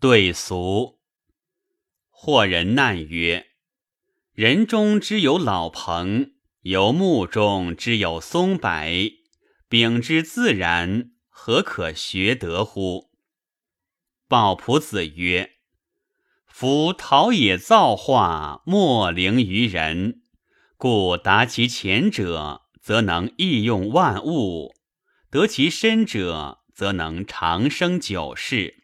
对俗。或人难曰：“人中之有老彭，由木中之有松柏，秉之自然，何可学得乎？”鲍仆子曰：“夫陶冶造化，莫凌于人，故达其前者，则能易用万物；得其深者，则能长生久世。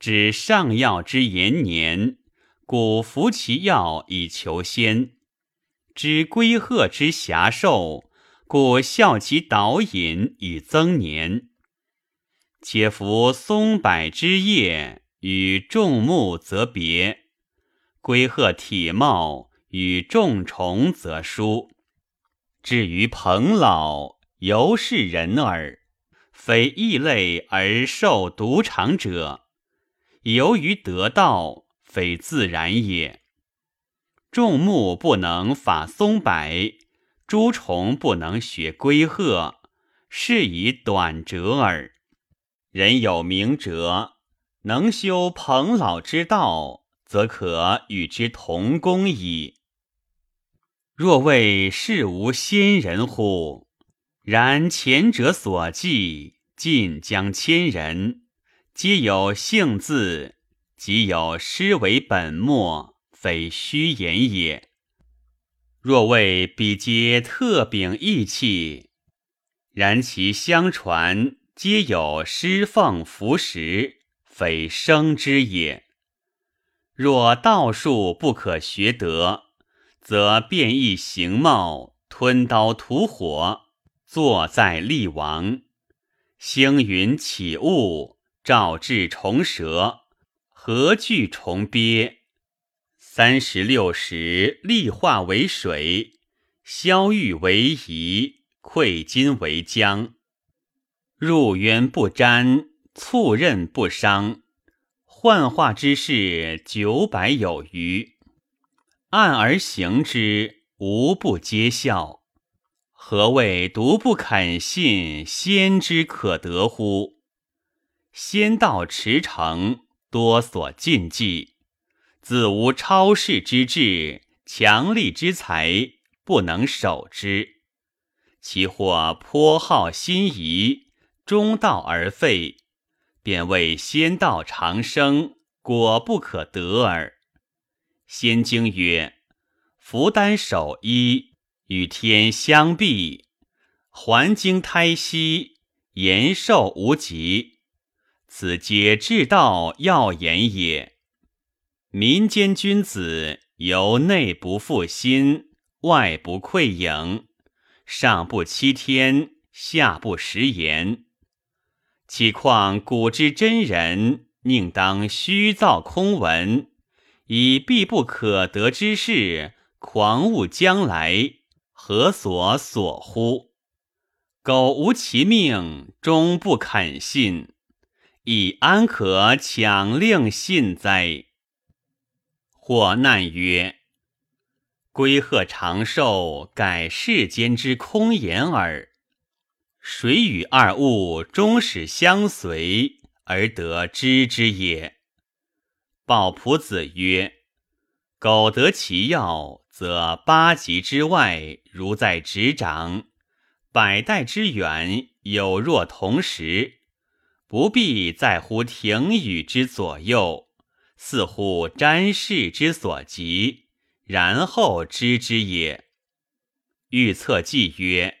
指上药之延年，故服其药以求仙；知龟鹤之遐寿，故效其导引以增年。”且夫松柏之叶与众木则别，龟鹤体貌与众虫则殊。至于蓬老，犹是人耳，非异类而受独长者，由于得道，非自然也。众木不能法松柏，诸虫不能学龟鹤，是以短折耳。人有明哲，能修蓬老之道，则可与之同工矣。若谓世无仙人乎？然前者所记，尽将千人，皆有姓字，即有诗为本末，非虚言也。若谓彼皆特秉义气，然其相传。皆有诗凤服食，非生之也。若道术不可学得，则变异形貌，吞刀吐火，坐在立王，星云起雾，照至虫蛇，何惧虫鳖？三十六时，立化为水，消玉为夷，溃金为浆。入渊不沾，促刃不伤，幻化之事九百有余。按而行之，无不皆效。何谓独不肯信先之可得乎？仙道驰骋，多所禁忌，自无超世之志，强力之才，不能守之。其或颇好心仪。中道而废，便谓仙道长生，果不可得耳。仙经曰：“福丹守一，与天相避；还经胎息，延寿无极。此皆至道要言也。民间君子，由内不负心，外不愧影，上不欺天，下不食言。”岂况古之真人，宁当虚造空文，以必不可得之事，狂悟将来，何所所乎？苟无其命，终不肯信，以安可强令信哉？或难曰：龟鹤长寿，改世间之空言耳。水与二物终始相随而得知之也。鲍仆子曰：“苟得其要，则八极之外如在执掌，百代之远有若同时，不必在乎庭宇之左右，似乎瞻视之所及，然后知之也。”预测记曰。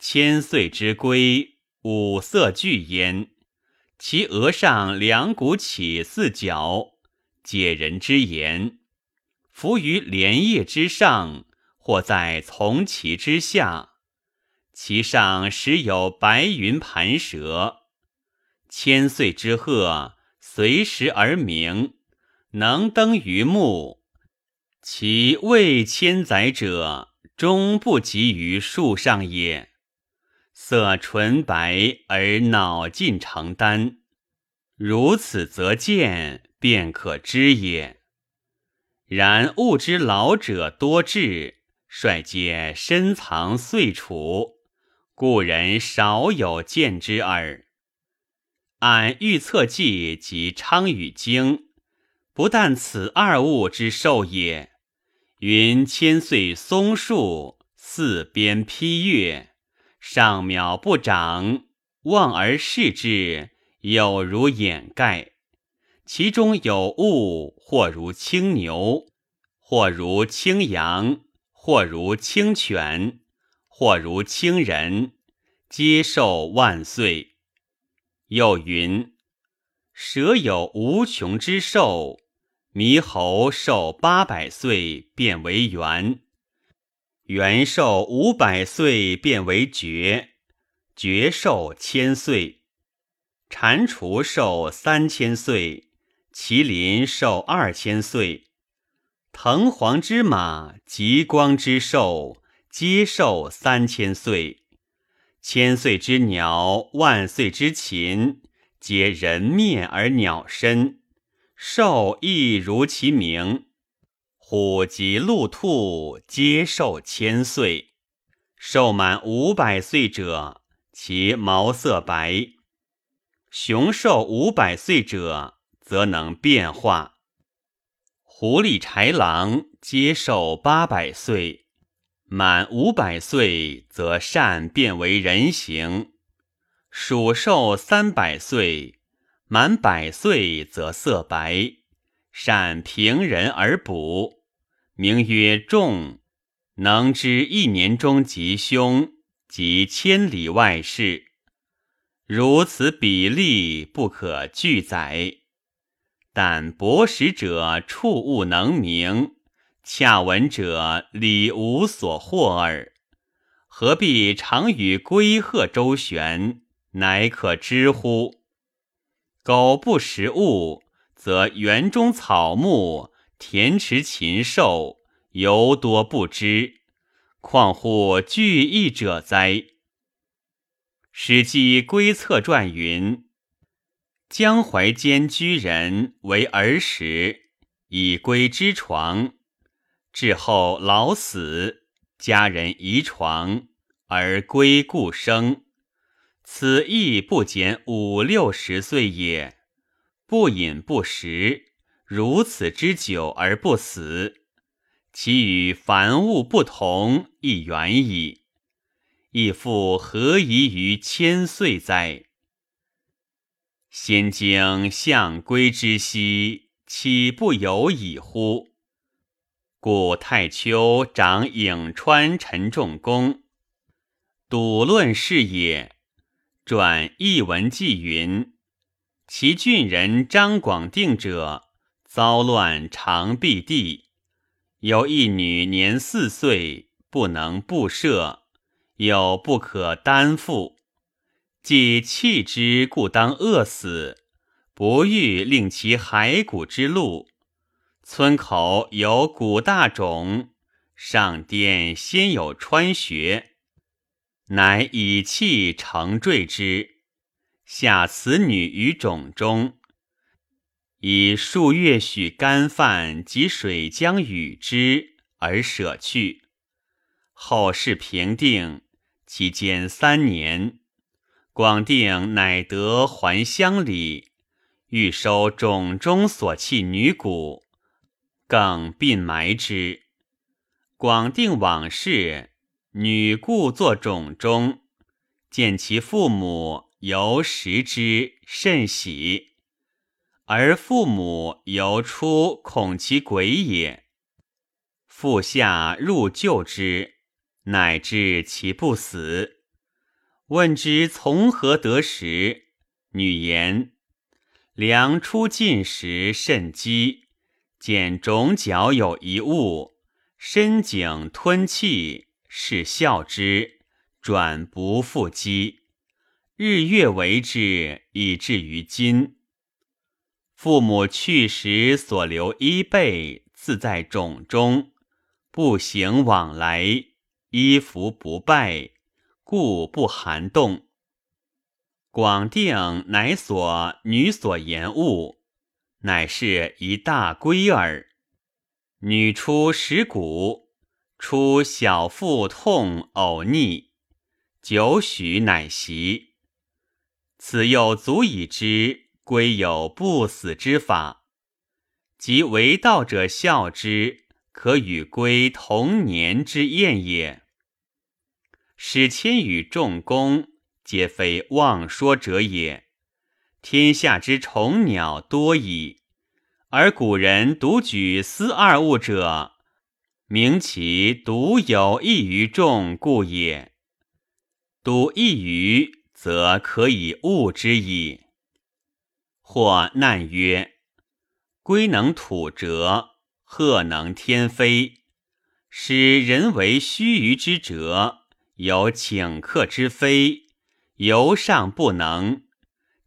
千岁之龟，五色俱焉。其额上两股起似角，解人之言。伏于莲叶之上，或在丛旗之下。其上时有白云盘蛇。千岁之鹤，随时而鸣，能登于木。其未千载者，终不及于树上也。色纯白而脑尽成丹，如此则见，便可知也。然物之老者多智，率皆深藏岁储，故人少有见之耳。按预测记及昌与经，不但此二物之寿也。云千岁松树，四边披月，上渺不长，望而视之，有如掩盖。其中有物，或如青牛，或如青羊，或如青犬，或如青人，皆寿万岁。又云：蛇有无穷之寿，猕猴寿八百岁，变为猿；猿寿五百岁，变为绝；绝寿千岁；蟾蜍寿三千岁。麒麟寿二千岁，腾黄之马、极光之兽，皆寿三千岁；千岁之鸟、万岁之禽，皆人面而鸟身，兽亦如其名。虎及鹿兔，皆寿千岁；寿满五百岁者，其毛色白；雄寿五百岁者。则能变化。狐狸、豺狼皆寿八百岁，满五百岁则善变为人形；鼠寿三百岁，满百岁则色白，善平人而补，名曰众，能知一年中吉凶及千里外事。如此比例，不可具载。但博识者触物能明，恰闻者理无所获耳。何必常与龟鹤周旋，乃可知乎？苟不识物，则园中草木、田池禽兽，犹多不知，况乎具义者哉？《史记·龟策传》云。江淮间居人为儿时以龟之床，至后老死，家人遗床而归故生。此亦不减五六十岁也。不饮不食，如此之久而不死，其与凡物不同，亦远矣。亦复何宜于千岁哉？先经象龟之兮，岂不有矣乎？故太丘长颍川陈仲公，笃论是也。转译文记云：其郡人张广定者，遭乱长避地，有一女年四岁，不能布设，又不可担负。既弃之，故当饿死，不欲令其骸骨之路。村口有谷大冢，上殿先有穿穴，乃以器承坠之，下此女于冢中，以数月许干饭及水浆与之，而舍去。后事平定，期间三年。广定乃得还乡里，欲收冢中所弃女骨，更并埋之。广定往事，女故作冢中，见其父母犹食之，甚喜。而父母犹出恐其鬼也，父下入救之，乃至其不死。问之从何得食？女言：良出进食甚饥，见冢角有一物，深井吞气，是笑之，转不复饥。日月为之，以至于今。父母去时所留衣被，自在冢中，不行往来，衣服不败。故不寒冻。广定乃所女所言物，乃是一大龟儿。女出食骨，出小腹痛呕逆，久许乃息。此又足以知龟有不死之法。即为道者笑之，可与龟同年之宴也。使千与众公，皆非妄说者也。天下之虫鸟多矣，而古人独举斯二物者，名其独有异于众故也。独异于，则可以物之矣。或难曰。龟能吐蛰，鹤能天飞，使人为须臾之蛰，有顷刻之飞，犹尚不能，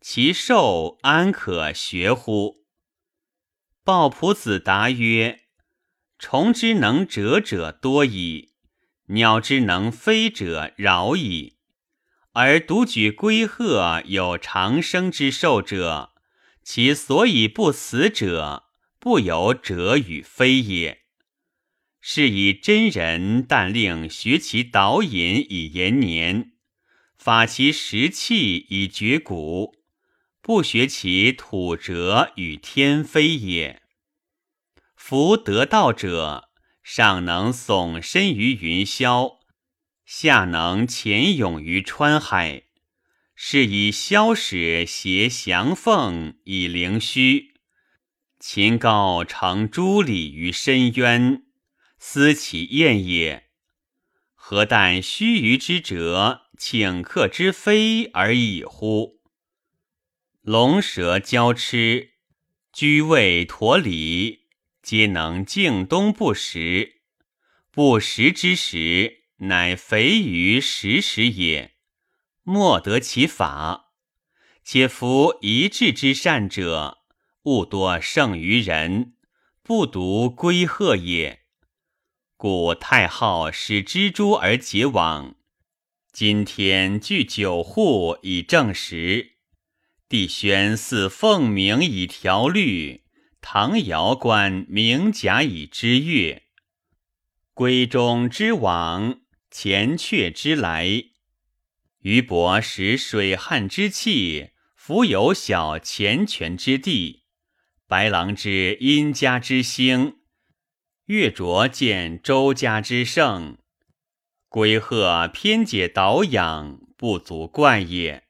其寿安可学乎？鲍仆子答曰：“虫之能蛰者多矣，鸟之能飞者饶矣，而独举龟鹤有长生之寿者。”其所以不死者，不由者与非也。是以真人但令学其导引以延年，法其食气以绝骨，不学其土蛰与天飞也。夫得道者，上能耸身于云霄，下能潜泳于川海。是以萧史携翔凤以灵虚，秦高乘朱里于深渊，思其燕也。何但须臾之折，顷刻之飞而已乎？龙蛇交吃，居位驮礼，皆能静东不食。不食之时，乃肥于食时也。莫得其法，且夫一智之善者，物多胜于人，不独龟鹤也。故太昊使蜘蛛而结网，今天具九户以证实。帝宣祀凤鸣以调律，唐尧观鸣甲以知乐。龟中之往，前阙之来。俞伯使水旱之气，浮有小乾泉之地；白狼之殷家之兴，月卓见周家之盛。龟鹤偏解导养，不足怪也。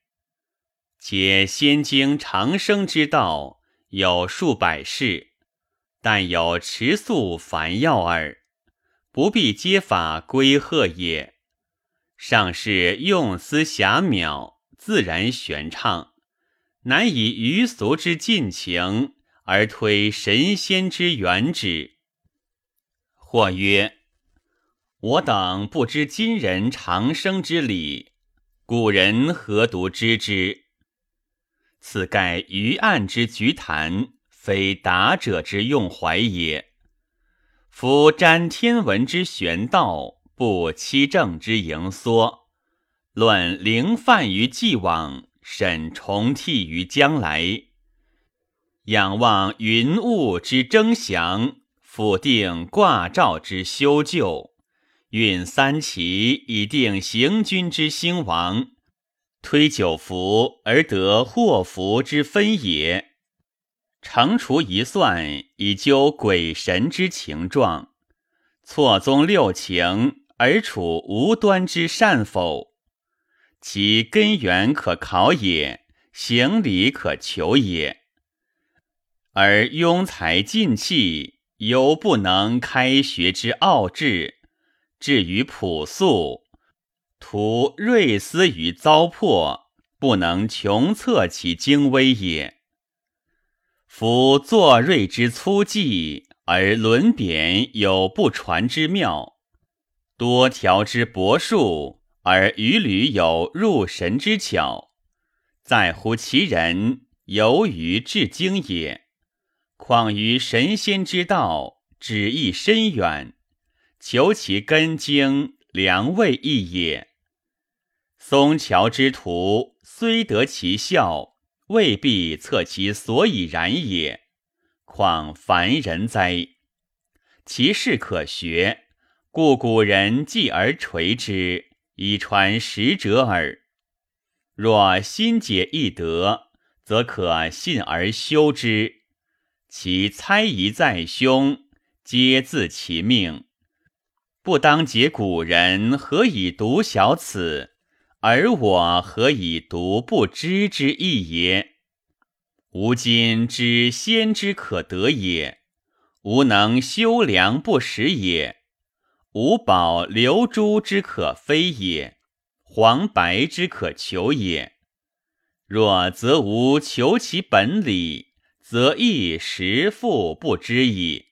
且仙经长生之道有数百世，但有持素凡要耳，不必皆法龟鹤也。上是用思狭渺，自然玄畅，难以愚俗之尽情而推神仙之远旨。或曰：我等不知今人长生之理，古人何独知之？此盖于岸之局谈，非达者之用怀也。夫瞻天文之玄道。不欺正之盈缩，论灵犯于既往，审重替于将来。仰望云雾之征祥，否定卦兆之修旧，运三奇以定行军之兴亡，推九福而得祸福之分也。乘除一算，以究鬼神之情状，错综六情。而处无端之善否？其根源可考也，行理可求也。而庸才尽弃，犹不能开学之奥志，至于朴素，图锐思于糟粕，不能穷测其精微也。夫作锐之粗计，而论贬有不传之妙。多条之博术，而屡屡有入神之巧，在乎其人，由于至精也。况于神仙之道，旨意深远，求其根经，良未易也。松桥之徒，虽得其效，未必测其所以然也。况凡人哉？其事可学。故古人继而垂之，以传使者耳。若心解易得，则可信而修之。其猜疑在胸，皆自其命。不当解古人何以独晓此？而我何以独不知之意也？吾今知先知可得也，吾能修良不食也；吾保留珠之可非也，黄白之可求也。若则无求其本理，则亦实复不知矣。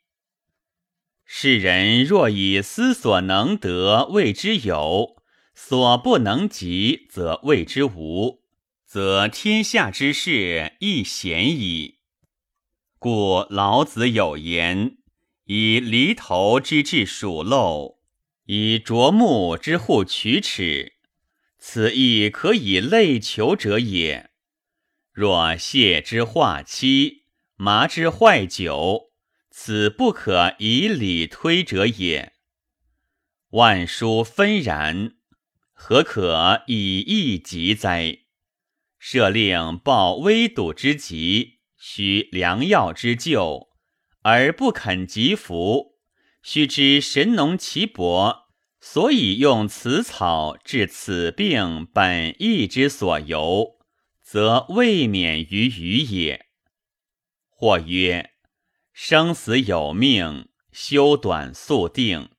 世人若以思所能得谓之有，所不能及则谓之无，则天下之事亦鲜矣。故老子有言：“以犁头之治鼠漏，以啄木之护渠齿。”此亦可以类求者也。若蟹之化漆，麻之坏酒。此不可以理推者也。万殊纷然，何可以义急哉？设令报危堵之急，需良药之救，而不肯急服，须知神农岐伯所以用此草治此病本意之所由，则未免于愚也。或曰。生死有命，修短速定，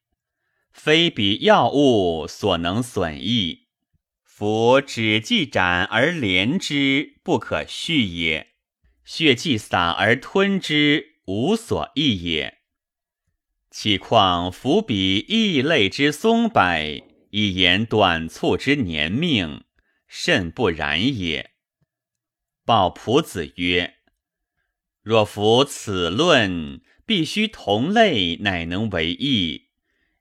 非彼药物所能损益。夫指既斩而连之，不可续也；血既洒而吞之，无所益也。岂况夫彼异类之松柏，以言短促之年命，甚不然也。鲍仆子曰。若服此论，必须同类乃能为义。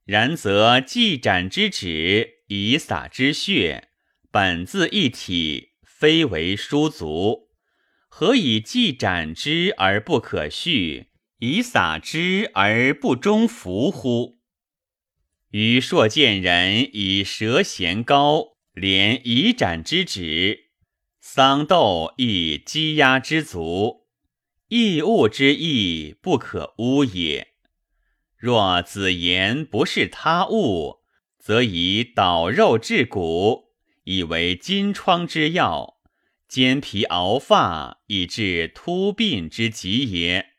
然则既斩之指，以洒之血，本自一体，非为书足。何以既斩之而不可续，以洒之而不忠服乎？余硕见人以舌衔膏，连以斩之指，桑豆亦积压之足。异物之异，不可污也。若子言不是他物，则以捣肉治骨，以为金疮之药；煎皮熬发，以治秃鬓之疾也。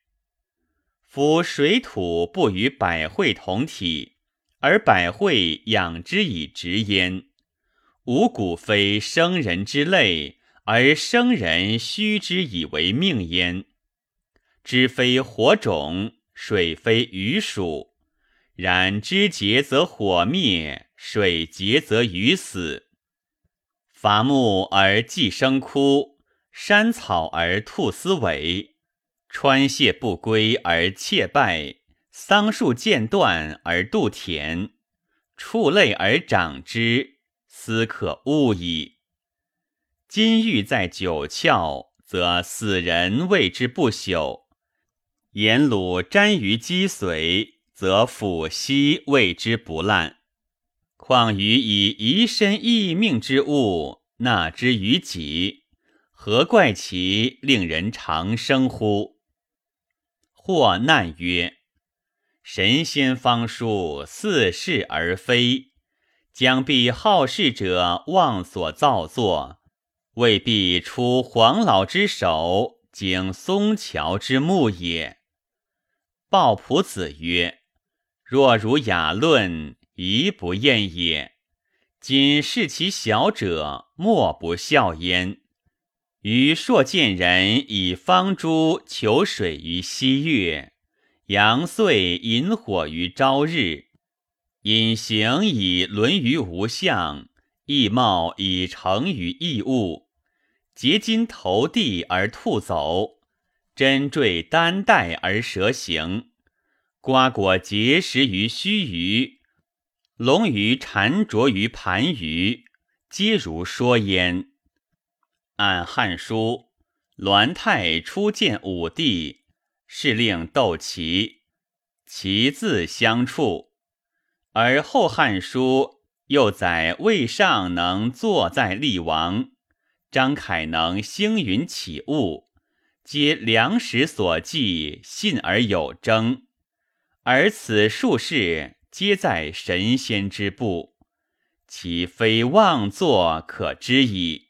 夫水土不与百会同体，而百会养之以直焉。五谷非生人之类，而生人须之以为命焉。知非火种，水非鱼属，然知节则火灭，水节则鱼死。伐木而寄生枯，山草而兔丝萎，川蟹不归而窃败，桑树渐断而度田，畜类而长之，斯可恶矣。金玉在九窍，则死人谓之不朽。盐卤沾于肌髓，则腐息谓之不烂。况于以遗身异命之物纳之于己，何怪其令人长生乎？或难曰：神仙方术似是而非，将必好事者妄所造作，未必出黄老之手，经松乔之木也。鲍仆子曰：“若如雅论，宜不厌也。今视其小者，莫不笑焉。余硕见人以方珠求水于西月，阳岁引火于朝日，隐形以沦于无相，易貌以成于异物，结金投地而兔走。”针坠丹带而蛇行，瓜果结实于须臾，龙鱼缠着于盘盂，皆如说焉。按《汉书》，栾泰初见武帝，是令斗齐，其字相处；而《后汉书》又载魏尚能坐在立王，张凯能星云起雾，皆良时所寄，信而有征。而此术士皆在神仙之部，其非妄作可知矣。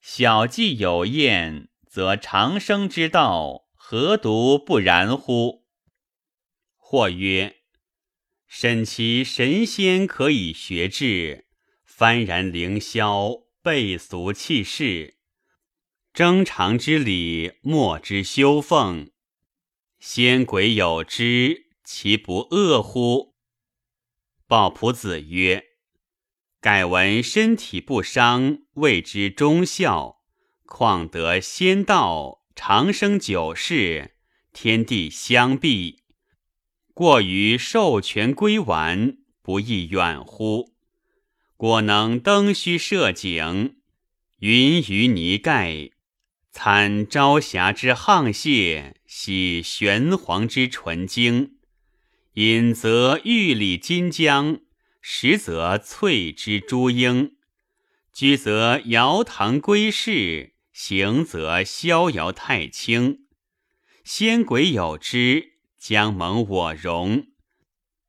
小计有验，则长生之道何独不然乎？或曰：审其神仙可以学智，幡然凌霄，背俗弃世，征长之礼，莫之修奉。仙鬼有之。其不恶乎？鲍仆子曰：“改闻身体不伤，谓之忠孝；况得仙道，长生久世，天地相庇，过于授权归完，不亦远乎？果能登虚设景，云于泥盖，参朝霞之沆瀣，洗玄黄之纯净。”饮则玉里金浆，食则翠之珠英，居则瑶堂归士，行则逍遥太清。仙鬼有之，将蒙我容。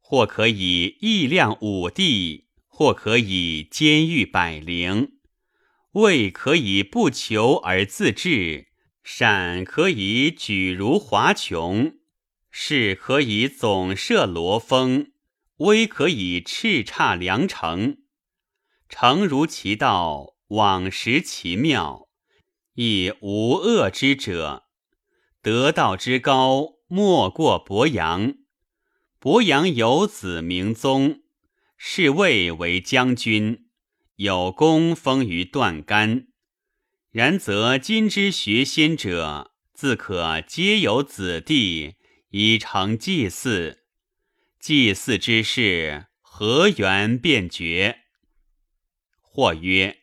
或可以意量五帝，或可以监狱百灵。位可以不求而自治，善可以举如华琼。势可以总摄罗峰，威可以叱咤良城。诚如其道，往识其妙，亦无恶之者。得道之高，莫过伯阳。伯阳有子名宗，是谓为将军，有功封于断干。然则今之学仙者，自可皆有子弟。以成祭祀，祭祀之事何缘便绝？或曰：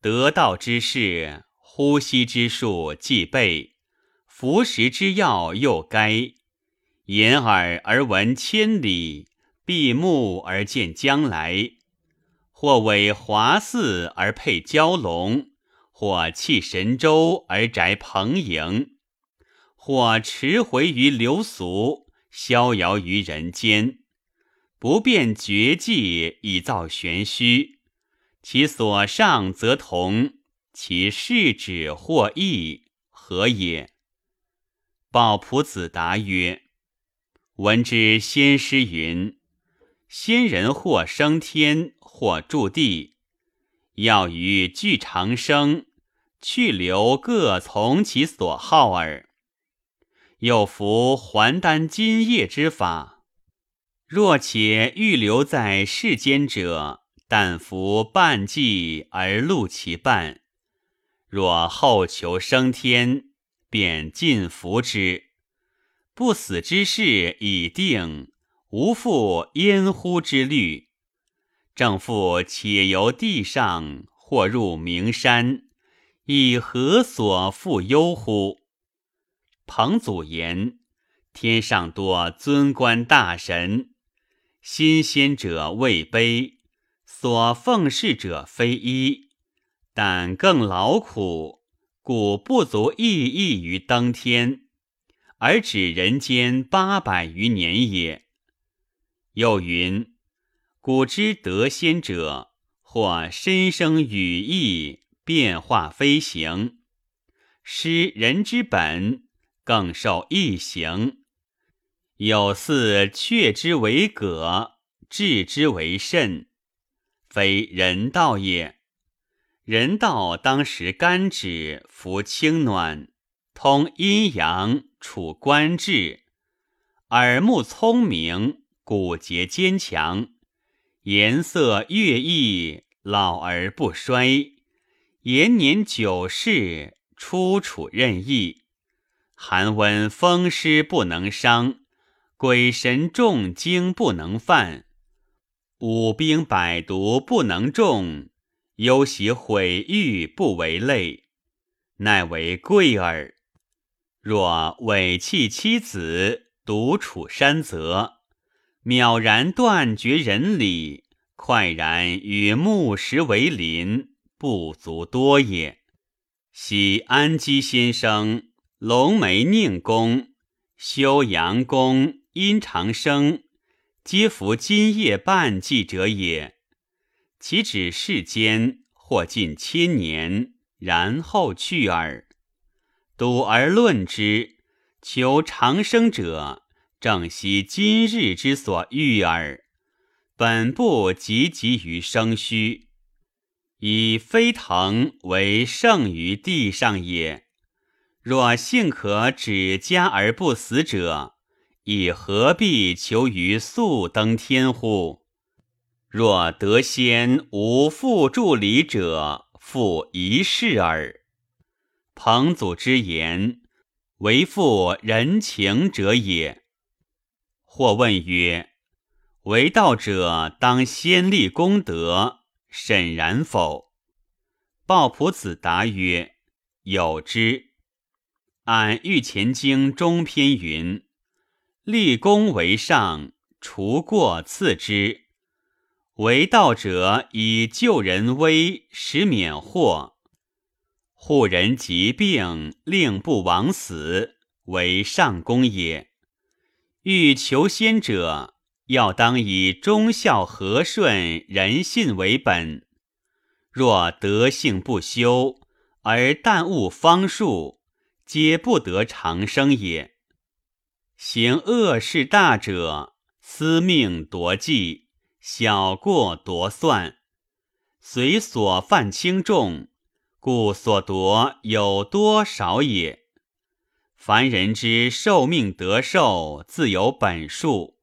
得道之事，呼吸之术既备，服食之药又该。掩耳而闻千里，闭目而见将来。或为华寺而配蛟龙，或弃神州而宅蓬营。或驰回于流俗，逍遥于人间，不辨绝技以造玄虚。其所上则同，其事止或异，何也？鲍仆子答曰：“闻之先师云：仙人或升天，或驻地，要于具长生，去留各从其所好耳。”有服还丹金液之法，若且欲留在世间者，但服半剂而录其半；若后求升天，便尽服之。不死之事已定，无复焉乎之虑。正复且由地上，或入名山，以何所复忧乎？彭祖言：“天上多尊官大神，新仙者位卑，所奉事者非一，但更劳苦，故不足意义于登天，而指人间八百余年也。”又云：“古之得仙者，或身生羽翼，变化飞行，失人之本。”更受异形，有似雀之为葛，治之为肾，非人道也。人道当食甘脂，服清暖，通阴阳，处官志，耳目聪明，骨节坚强，颜色悦意，老而不衰，延年久世，出处任意。寒温风湿不能伤，鬼神重惊不能犯，五兵百毒不能中，忧喜毁誉不为累，乃为贵耳。若委弃妻子，独处山泽，渺然断绝人理，快然与木石为邻，不足多也。喜安基先生、龙眉宁公、修阳公、阴长生，皆服今夜半季者也。岂止世间或近千年，然后去耳。笃而论之，求长生者，正惜今日之所欲耳。本不急急于生虚，以飞腾为胜于地上也。若幸可止家而不死者，亦何必求于速登天乎？若得仙无复助礼者，复一世耳。彭祖之言，为复人情者也。或问曰。为道者当先立功德，审然否？鲍朴子答曰：“有之。按《御前经》中篇云：‘立功为上，除过次之。’为道者以救人危，使免祸；护人疾病，令不枉死，为上功也。欲求仙者。”要当以忠孝和顺仁信为本，若德性不修而耽误方术，皆不得长生也。行恶事大者，私命夺计，小过夺算，随所犯轻重，故所夺有多少也。凡人之寿命得寿，自有本数。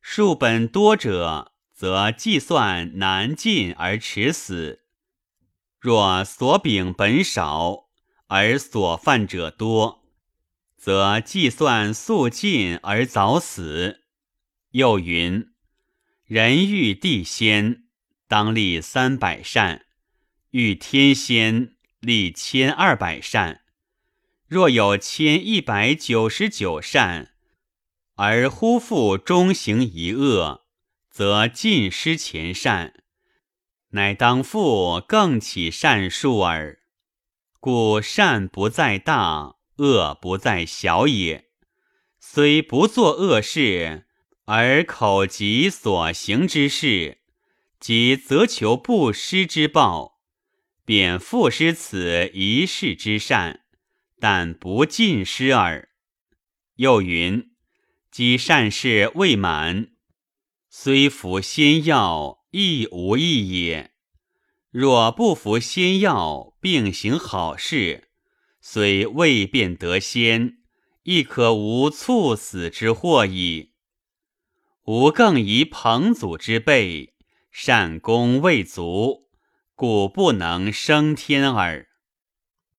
数本多者，则计算难尽而迟死；若所禀本少而所犯者多，则计算速尽而早死。又云：人欲地仙，当立三百善；欲天仙，立千二百善。若有千一百九十九善。而忽复中行一恶，则尽失前善，乃当复更起善数耳。故善不在大，恶不在小也。虽不作恶事，而口疾所行之事，即则求不失之报，便复失此一世之善，但不尽失耳。又云。积善事未满，虽服仙药亦无益也。若不服仙药，并行好事，虽未变得仙，亦可无猝死之祸矣。吾更疑彭祖之辈善功未足，故不能升天耳。